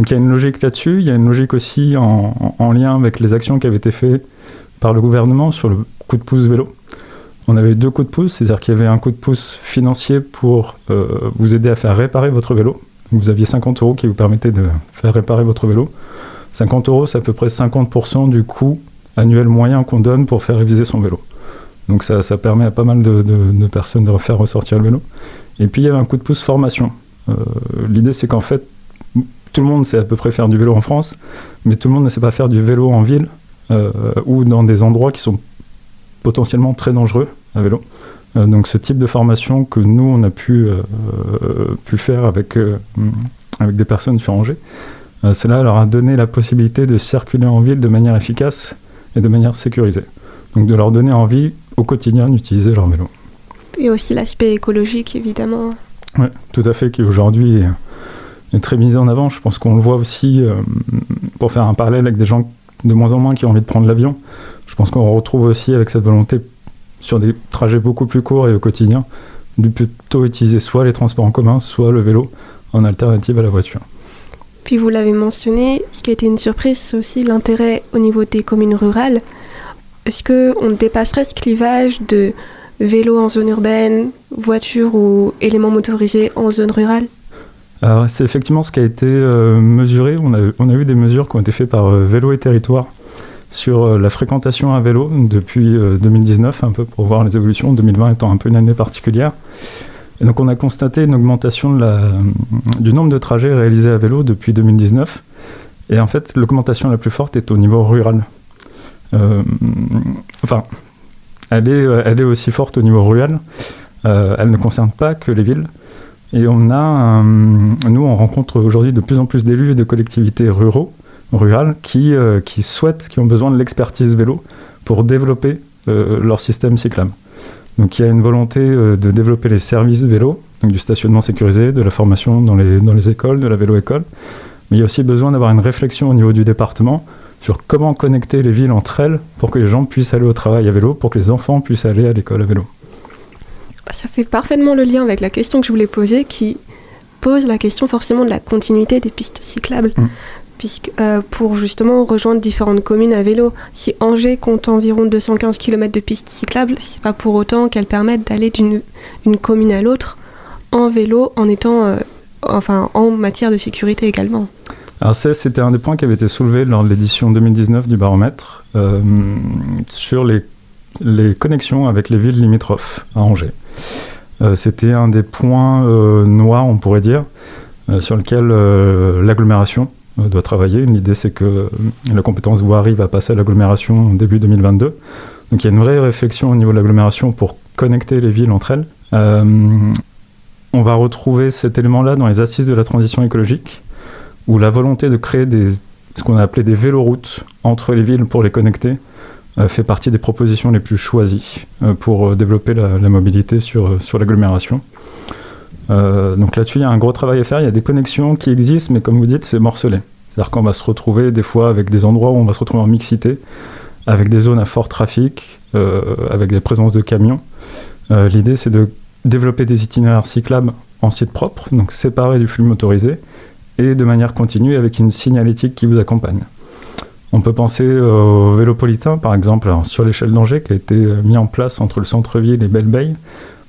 Donc il y a une logique là-dessus, il y a une logique aussi en, en, lien avec les actions qui avaient été faites par le gouvernement sur le coup de pouce vélo. On avait deux coups de pouce, c'est-à-dire qu'il y avait un coup de pouce financier pour euh, vous aider à faire réparer votre vélo. Vous aviez 50 euros qui vous permettaient de faire réparer votre vélo. 50 euros, c'est à peu près 50% du coût annuel moyen qu'on donne pour faire réviser son vélo. Donc ça, permet à pas mal de, personnes de refaire ressortir le vélo. Et puis il y avait un coup de pouce formation. L'idée c'est qu'en fait, tout le monde sait à peu près faire du vélo en France, mais tout le monde ne sait pas faire du vélo en ville ou dans des endroits qui sont potentiellement très dangereux à vélo. donc ce type de formation que nous on a pu, pu faire avec, avec des personnes sur Angers, cela leur a donné la possibilité de circuler en ville de manière efficace et de manière sécurisée. Donc de leur donner envie au quotidien d'utiliser leur vélo. Et aussi l'aspect écologique, évidemment. Oui, tout à fait, qui aujourd'hui est, très mis en avant. Je pense qu'on le voit aussi, euh, pour faire un parallèle avec des gens de moins en moins qui ont envie de prendre l'avion, je pense qu'on retrouve aussi avec cette volonté sur des trajets beaucoup plus courts et au quotidien, de plutôt utiliser soit les transports en commun, soit le vélo en alternative à la voiture. Puis vous l'avez mentionné, ce qui a été une surprise, c'est aussi l'intérêt au niveau des communes rurales. Est-ce qu'on dépasserait ce clivage de vélo en zone urbaine, voiture ou éléments motorisés en zone rurale? C'est effectivement ce qui a été euh, mesuré. On a, eu des mesures qui ont été faites par euh, Vélo et Territoire sur euh, la fréquentation à vélo depuis 2019, un peu pour voir les évolutions, 2020 étant un peu une année particulière. Donc on a constaté une augmentation du nombre de trajets réalisés à vélo depuis 2019. Et en fait, l'augmentation la plus forte est au niveau rural. Euh, enfin, elle est, aussi forte au niveau rural. Euh, elle ne concerne pas que les villes. Et on a, nous, on rencontre aujourd'hui de plus en plus d'élus et de collectivités ruraux, rurales, qui, euh, qui souhaitent, qui ont besoin de l'expertise vélo pour développer leur système cyclable. Donc il y a une volonté euh, de développer les services vélo, donc du stationnement sécurisé, de la formation dans les, dans les écoles, de la vélo-école. Mais il y a aussi besoin d'avoir une réflexion au niveau du département sur comment connecter les villes entre elles pour que les gens puissent aller au travail à vélo, pour que les enfants puissent aller à l'école à vélo. Ça fait parfaitement le lien avec la question que je voulais poser qui pose la question forcément de la continuité des pistes cyclables. Mmh puisque euh, pour justement rejoindre différentes communes à vélo. Si Angers compte environ 215 km de pistes cyclables, c'est pas pour autant qu'elles permettent d'aller d'une une commune à l'autre en vélo, en étant, euh, enfin, en matière de sécurité également. Alors ça, c'était un des points qui avait été soulevé lors de l'édition 2019 du baromètre euh, sur les, les, connexions avec les villes limitrophes à Angers. C'était un des points noirs, on pourrait dire, sur lequel l'agglomération euh, doit travailler. L'idée, c'est que euh, la compétence voirie va passer à l'agglomération début 2022. Donc il y a une vraie réflexion au niveau de l'agglomération pour connecter les villes entre elles. Euh, on va retrouver cet élément-là dans les assises de la transition écologique, où la volonté de créer ce qu'on a appelé des véloroutes entre les villes pour les connecter fait partie des propositions les plus choisies pour développer la, mobilité sur, sur l'agglomération. Euh, donc là-dessus, il y a un gros travail à faire. Il y a des connexions qui existent, mais comme vous dites, c'est morcelé. C'est-à-dire qu'on va se retrouver des fois avec des endroits où on va se retrouver en mixité, avec des zones à fort trafic, euh, avec des présences de camions. Euh, l'idée, c'est de développer des itinéraires cyclables en site propre, donc séparés du flux motorisé, et de manière continue avec une signalétique qui vous accompagne. On peut penser au Vélopolitain, par exemple, sur l'échelle d'Angers, qui a été mis en place entre le centre-ville et Belle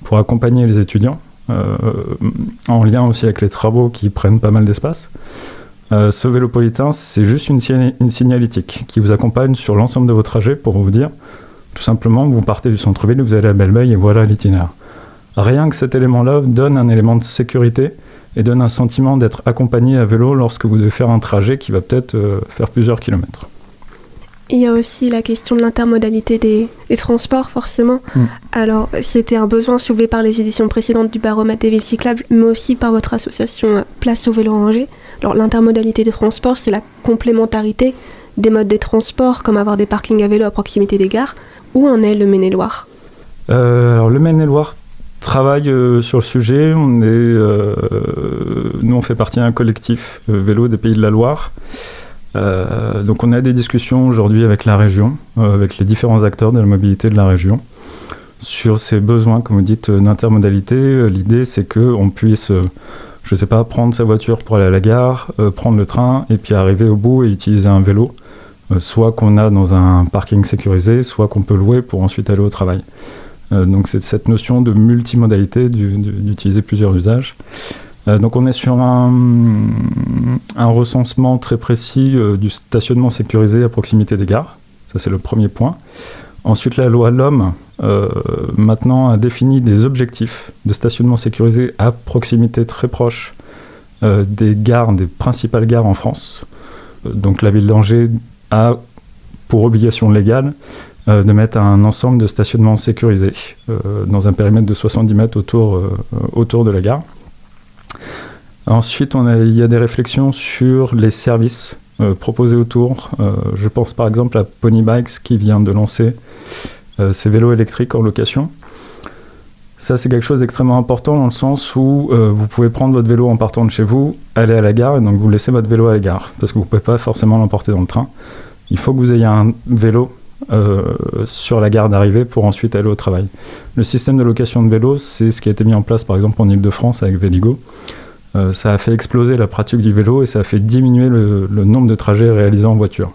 pour accompagner les étudiants euh, en lien aussi avec les travaux qui prennent pas mal d'espace. Euh, ce vélopolitain, c'est juste une, signalétique qui vous accompagne sur l'ensemble de vos trajets pour vous dire, tout simplement, vous partez du centre-ville, vous allez à belle et voilà l'itinéraire. Rien que cet élément-là donne un élément de sécurité et donne un sentiment d'être accompagné à vélo lorsque vous devez faire un trajet qui va peut-être euh, faire plusieurs kilomètres. Il y a aussi la question de l'intermodalité des, transports, forcément. Mm. Alors, c'était un besoin soulevé par les éditions précédentes du baromètre des villes cyclables, mais aussi par votre association Place au vélo Angers. Alors, l'intermodalité des transports, c'est la complémentarité des modes de transport, comme avoir des parkings à vélo à proximité des gares. Où en est le Maine-et-Loire? Euh, Alors, le Maine-et-Loire travaille euh, sur le sujet. On est, euh, nous, on fait partie d'un collectif vélo des Pays de la Loire. Euh, donc on a des discussions aujourd'hui avec la région, euh, avec les différents acteurs de la mobilité de la région, sur ces besoins, comme vous dites, euh, d'intermodalité. L'idée, c'est qu'on puisse, je ne sais pas, prendre sa voiture pour aller à la gare, prendre le train, et puis arriver au bout et utiliser un vélo, soit qu'on a dans un parking sécurisé, soit qu'on peut louer pour ensuite aller au travail. donc c'est cette notion de multimodalité, d'utiliser plusieurs usages. Euh, donc on est sur un, recensement très précis euh, du stationnement sécurisé à proximité des gares. Ça c'est le premier point. Ensuite la loi L'Homme maintenant a défini des objectifs de stationnement sécurisé à proximité très proche des gares, des principales gares en France. donc la ville d'Angers a pour obligation légale euh, de mettre un ensemble de stationnements sécurisés euh, dans un périmètre de 70 mètres autour, euh, autour de la gare. Ensuite, il y a des réflexions sur les services proposés autour. je pense par exemple à Pony Bikes qui vient de lancer ses vélos électriques en location. Ça, c'est quelque chose d'extrêmement important dans le sens où vous pouvez prendre votre vélo en partant de chez vous, aller à la gare, et donc vous laissez votre vélo à la gare, parce que vous ne pouvez pas forcément l'emporter dans le train. Il faut que vous ayez un vélo euh, sur la gare d'arrivée pour ensuite aller au travail. Le système de location de vélo, c'est ce qui a été mis en place par exemple en Ile-de-France avec Véligo. Euh, ça a fait exploser la pratique du vélo et ça a fait diminuer le, nombre de trajets réalisés en voiture.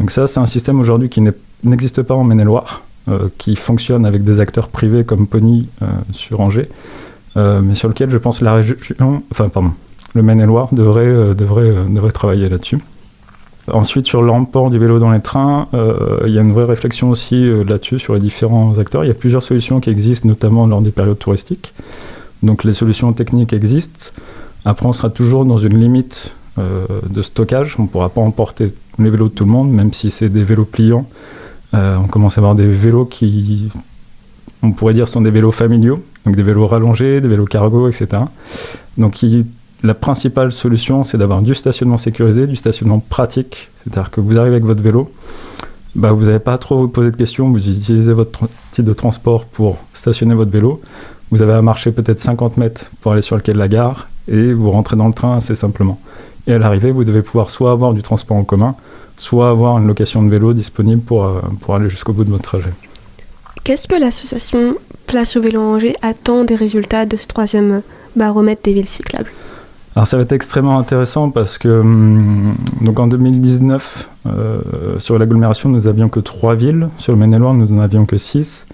Donc ça, c'est un système aujourd'hui qui n'existe pas en Maine-et-Loire, euh, qui fonctionne avec des acteurs privés comme Pony sur Angers, mais sur lequel je pense la région, enfin pardon, le Maine-et-Loire devrait, devrait, devrait travailler là-dessus. Ensuite, sur l'emport du vélo dans les trains, euh, il y a une vraie réflexion aussi euh, là-dessus sur les différents acteurs. Il y a plusieurs solutions qui existent, notamment lors des périodes touristiques. Donc les solutions techniques existent. Après, on sera toujours dans une limite euh, de stockage. On ne pourra pas emporter les vélos de tout le monde, même si c'est des vélos pliants. on commence à avoir des vélos qui, on pourrait dire, sont des vélos familiaux, donc des vélos rallongés, des vélos cargo, etc. Donc la principale solution, c'est d'avoir du stationnement sécurisé, du stationnement pratique. C'est-à-dire que vous arrivez avec votre vélo, bah, vous n'avez pas trop posé de questions, vous utilisez votre type de transport pour stationner votre vélo. Vous avez à marcher peut-être 50 mètres pour aller sur le quai de la gare et vous rentrez dans le train assez simplement. Et à l'arrivée, vous devez pouvoir soit avoir du transport en commun, soit avoir une location de vélo disponible pour, euh, pour aller jusqu'au bout de votre trajet. Qu'est-ce que l'association Place au vélo Angers attend des résultats de ce troisième baromètre des villes cyclables? Alors ça va être extrêmement intéressant parce que hum, donc en 2019, euh, sur l'agglomération, nous n'avions que trois villes. Sur le Maine-et-Loire, nous n'en avions que six.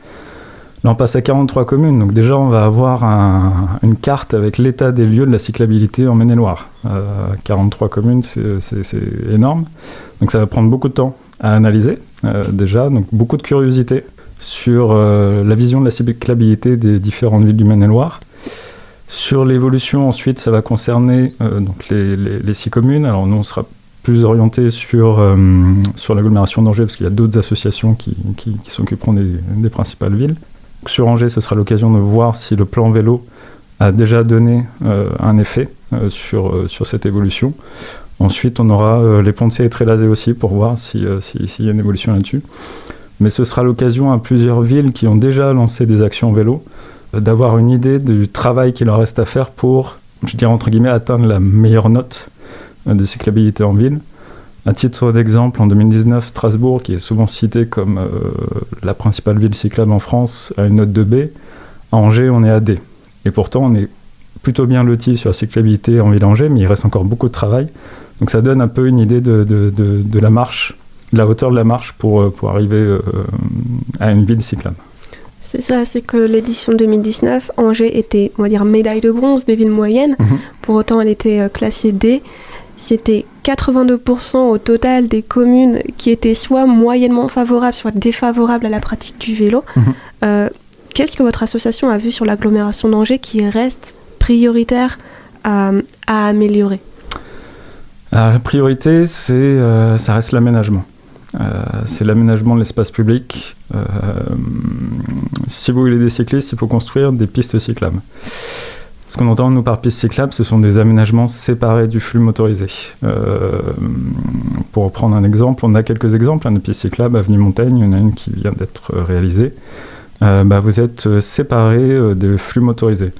Là, on passe à 43 communes. Donc déjà, on va avoir une carte avec l'état des lieux de la cyclabilité en Maine-et-Loire. 43 euh, communes, c'est énorme. Donc ça va prendre beaucoup de temps à analyser euh, déjà. Donc beaucoup de curiosité sur la vision de la cyclabilité des différentes villes du Maine-et-Loire. Sur l'évolution, ensuite, ça va concerner euh, donc les, six communes. Alors nous, on sera plus orienté sur, euh, sur l'agglomération d'Angers, parce qu'il y a d'autres associations qui, qui, s'occuperont des, principales villes. Sur Angers, ce sera l'occasion de voir si le plan vélo a déjà donné euh, un effet sur, sur cette évolution. Ensuite, on aura les Pontiers et Trélazé aussi pour voir s'il si, y a une évolution là-dessus. Mais ce sera l'occasion à plusieurs villes qui ont déjà lancé des actions vélo d'avoir une idée du travail qu'il leur reste à faire pour, je dirais entre guillemets, atteindre la meilleure note euh, de cyclabilité en ville. À titre d'exemple, en 2019, Strasbourg, qui est souvent cité comme euh, la principale ville cyclable en France, a une note de B. À Angers, on est à D. Et pourtant, on est plutôt bien loti sur la cyclabilité en ville Angers, mais il reste encore beaucoup de travail. Donc ça donne un peu une idée de, de, la marche, de la hauteur de la marche pour, euh, pour arriver à une ville cyclable. C'est ça, c'est que l'édition 2019, Angers était, on va dire, médaille de bronze des villes moyennes. Mhm. Pour autant, elle était euh, classée D. C'était 82% au total des communes qui étaient soit moyennement favorables, soit défavorables à la pratique du vélo. Mhm. Euh, qu'est-ce que votre association a vu sur l'agglomération d'Angers qui reste prioritaire à, améliorer? La priorité, c'est, euh, ça reste l'aménagement. C'est l'aménagement de l'espace public, euh, si vous voulez des cyclistes, il faut construire des pistes cyclables. Ce qu'on entend nous par pistes cyclables, ce sont des aménagements séparés du flux motorisé. Euh, pour prendre un exemple, on a quelques exemples hein, de pistes cyclables. Avenue Montaigne, il y en a une qui vient d'être réalisée. Euh, bah, vous êtes séparés des flux motorisés.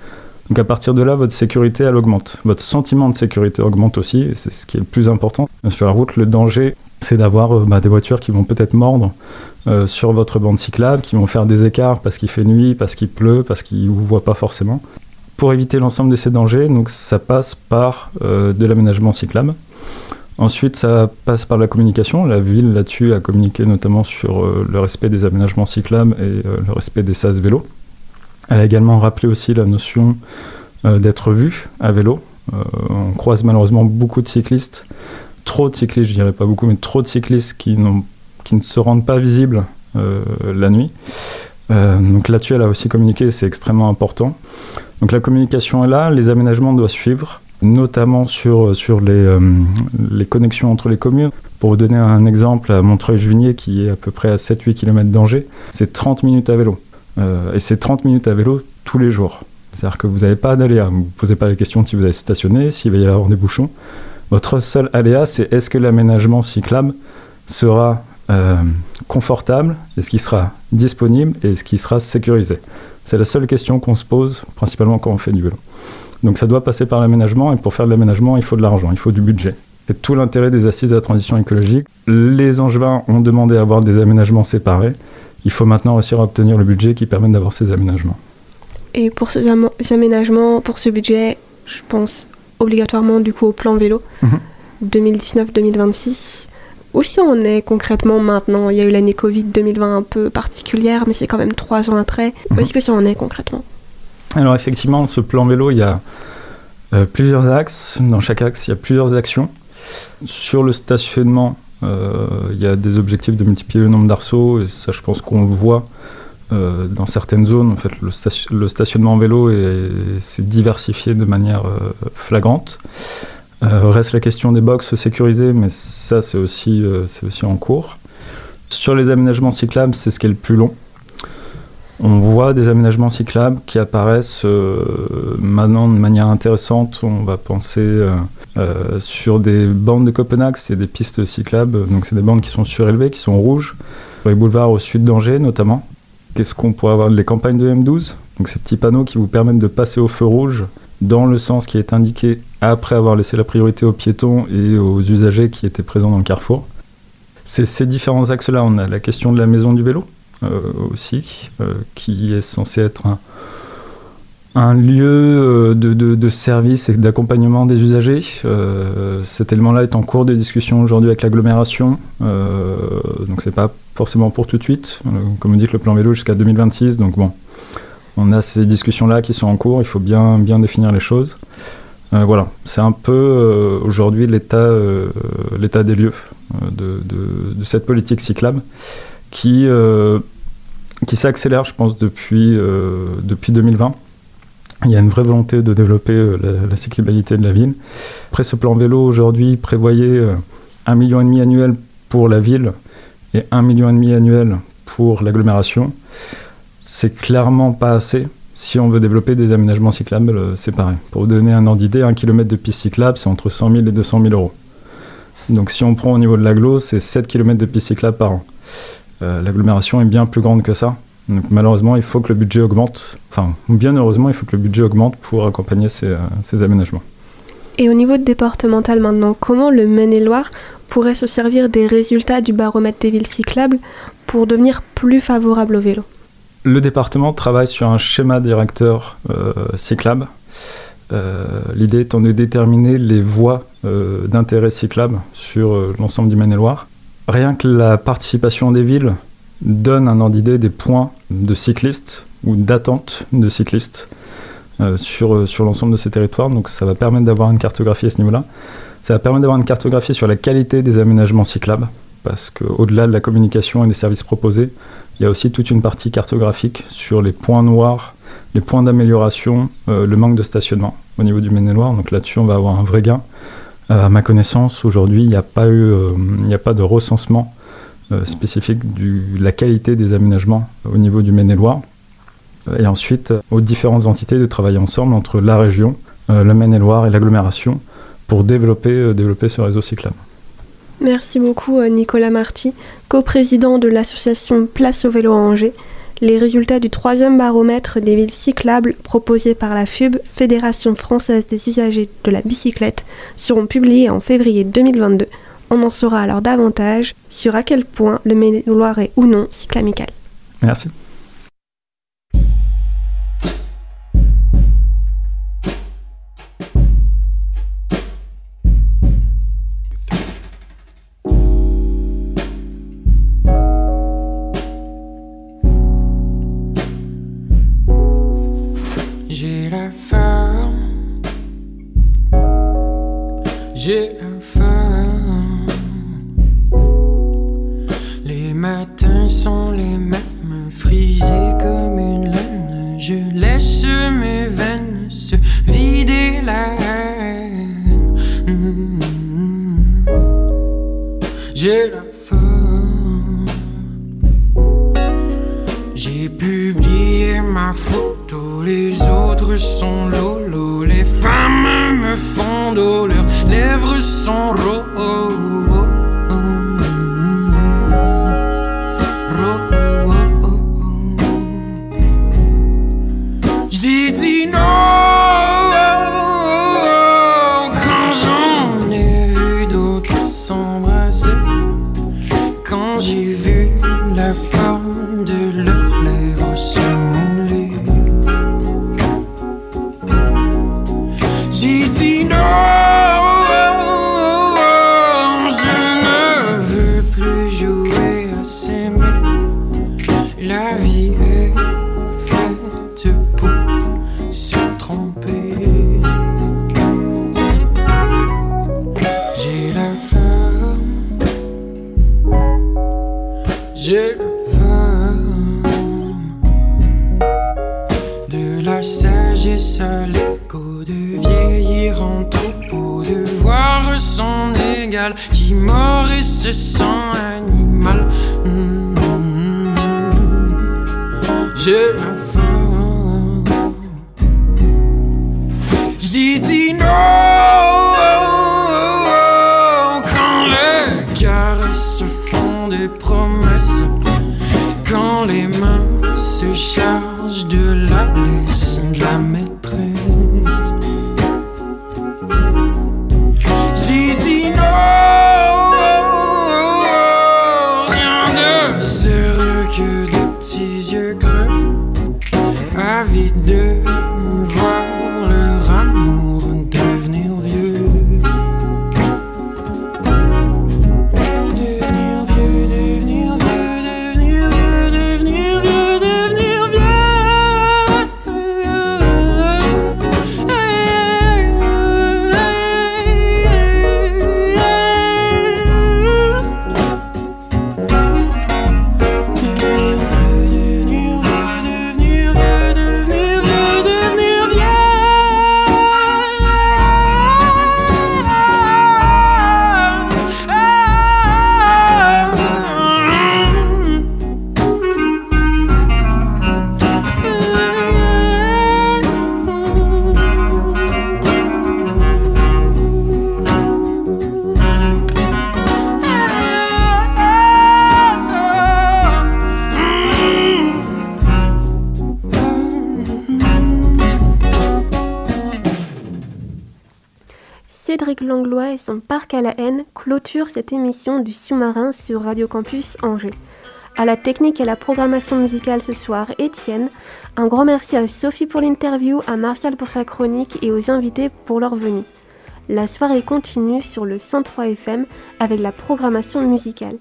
Donc à partir de là, votre sécurité, elle augmente. Votre sentiment de sécurité augmente aussi, et c'est ce qui est le plus important. Sur la route, le danger, c'est d'avoir bah, des voitures qui vont peut-être mordre euh, sur votre bande cyclable, qui vont faire des écarts parce qu'il fait nuit, parce qu'il pleut, parce qu'ils ne vous voient pas forcément. Pour éviter l'ensemble de ces dangers, donc ça passe par euh, de l'aménagement cyclable. Ensuite, ça passe par la communication. La ville, là-dessus, a communiqué notamment sur euh, le respect des aménagements cyclables et le respect des sas vélo. Elle a également rappelé aussi la notion d'être vu à vélo. on croise malheureusement beaucoup de cyclistes, trop de cyclistes, je dirais pas beaucoup, mais trop de cyclistes qui qui ne se rendent pas visibles euh, la nuit. donc là-dessus, elle a aussi communiqué, c'est extrêmement important. Donc la communication est là, les aménagements doivent suivre, notamment sur, sur les, les connexions entre les communes. Pour vous donner un exemple, à Montreuil-Juigné, qui est à peu près à 7-8 km d'Angers, c'est 30 minutes à vélo. Et c'est 30 minutes à vélo tous les jours. C'est-à-dire que vous n'avez pas d'aléa. Vous ne posez pas la question si vous allez stationner, s'il va y avoir des bouchons. Votre seul aléa, c'est est-ce que l'aménagement cyclable sera euh, confortable, est-ce qu'il sera disponible et est-ce qu'il sera sécurisé? C'est la seule question qu'on se pose, principalement quand on fait du vélo. Donc ça doit passer par l'aménagement et pour faire de l'aménagement, il faut de l'argent, il faut du budget. C'est tout l'intérêt des assises de la transition écologique. Les Angevins ont demandé à avoir des aménagements séparés. Il faut maintenant réussir à obtenir le budget qui permette d'avoir ces aménagements. Et pour ces, aménagements, pour ce budget, je pense obligatoirement du coup au plan vélo 2019-2026. Mhm. Où si on est concrètement maintenant Il y a eu l'année Covid 2020 un peu particulière, mais c'est quand même trois ans après. Où est-ce mhm. que ça en est concrètement? Alors effectivement, ce plan vélo, il y a euh, plusieurs axes. Dans chaque axe, il y a plusieurs actions. Sur le stationnement, il y a des objectifs de multiplier le nombre d'arceaux, et ça je pense qu'on le voit euh, dans certaines zones, en fait, le, stationnement en vélo s'est diversifié de manière euh, flagrante. Euh, reste la question des boxes sécurisées, mais ça, c'est aussi en cours. Sur les aménagements cyclables, c'est ce qui est le plus long. On voit des aménagements cyclables qui apparaissent maintenant de manière intéressante. On va penser sur des bandes de Copenhague, c'est des pistes cyclables, donc c'est des bandes qui sont surélevées, qui sont rouges, sur les boulevards au sud d'Angers notamment. Qu'est-ce qu'on pourrait avoir Les campagnes de M12, donc ces petits panneaux qui vous permettent de passer au feu rouge dans le sens qui est indiqué après avoir laissé la priorité aux piétons et aux usagers qui étaient présents dans le carrefour. C'est ces différents axes-là. On a la question de la maison du vélo euh, aussi, euh, qui est censé être un, un lieu euh, de, service et d'accompagnement des usagers. Euh, cet élément-là est en cours de discussion aujourd'hui avec l'agglomération, euh, donc c'est pas forcément pour tout de suite. comme on dit que le plan vélo jusqu'à 2026, donc bon, on a ces discussions-là qui sont en cours, il faut bien, bien définir les choses. voilà, c'est un peu aujourd'hui l'état, l'état des lieux de, de, cette politique cyclable qui, qui s'accélère, je pense, depuis, depuis 2020. Il y a une vraie volonté de développer euh, la, cyclabilité de la ville. Après, ce plan vélo aujourd'hui prévoyait euh, un million et demi annuel pour la ville et un million et demi annuel pour l'agglomération. C'est clairement pas assez si on veut développer des aménagements cyclables euh, séparés. Pour vous donner un ordre d'idée, un kilomètre de piste cyclable, c'est entre 100 000 et 200 000 euros. Donc si on prend au niveau de l'agglo, c'est 7 km de piste cyclable par an. L'agglomération est bien plus grande que ça. Donc malheureusement, il faut que le budget augmente. Enfin, bien heureusement, il faut que le budget augmente pour accompagner ces, euh, aménagements. Et au niveau départemental maintenant, comment le Maine-et-Loire pourrait se servir des résultats du baromètre des villes cyclables pour devenir plus favorable au vélo? Le département travaille sur un schéma directeur euh, cyclable. Euh, l'idée étant de déterminer les voies d'intérêt cyclable sur l'ensemble du Maine-et-Loire. Rien que la participation des villes donne un ordre d'idée des points de cyclistes ou d'attente de cyclistes euh, sur, euh, sur l'ensemble de ces territoires. Donc ça va permettre d'avoir une cartographie à ce niveau-là. Ça va permettre d'avoir une cartographie sur la qualité des aménagements cyclables, parce qu'au-delà de la communication et des services proposés, il y a aussi toute une partie cartographique sur les points noirs, les points d'amélioration, euh, le manque de stationnement au niveau du Maine-et-Loire. Donc là-dessus, on va avoir un vrai gain. à ma connaissance, aujourd'hui, il n'y a, pas eu, il a pas de recensement spécifique de la qualité des aménagements au niveau du Maine-et-Loire. Et ensuite, aux différentes entités de travailler ensemble entre la région, euh, le Maine-et-Loire et l'agglomération pour développer, euh, développer ce réseau cyclable. Merci beaucoup Nicolas Marty, coprésident de l'association Place au vélo à Angers. Les résultats du troisième baromètre des villes cyclables proposé par la FUB, Fédération française des usagers de la bicyclette, seront publiés en février 2022 on en saura alors davantage sur à quel point le maine est ou non cyclamical. Merci. La sagesse à l'écho, de vieillir en troupeau, de voir son égal qui mord et se sent animal. Mm, mm, mm. J'ai la dit Cédric Langlois et son parc à la haine clôturent cette émission du sous-marin sur Radio Campus Angers. À la technique et la programmation musicale ce soir, Étienne. Un grand merci à Sophie pour l'interview, à Martial pour sa chronique et aux invités pour leur venue. La soirée continue sur le 103 FM avec la programmation musicale.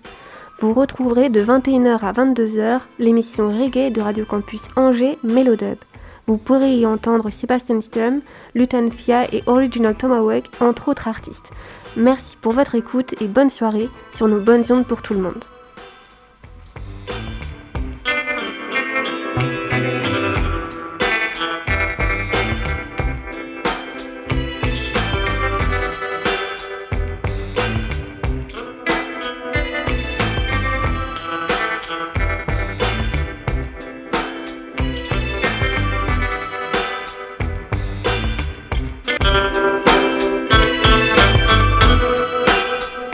Vous retrouverez de 21h à 22h l'émission reggae de Radio Campus Angers Mélodub. Vous pourrez y entendre Sebastian Sturm, Lutan Fia et Original Tomahawk, entre autres artistes. Merci pour votre écoute et bonne soirée sur nos bonnes ondes pour tout le monde.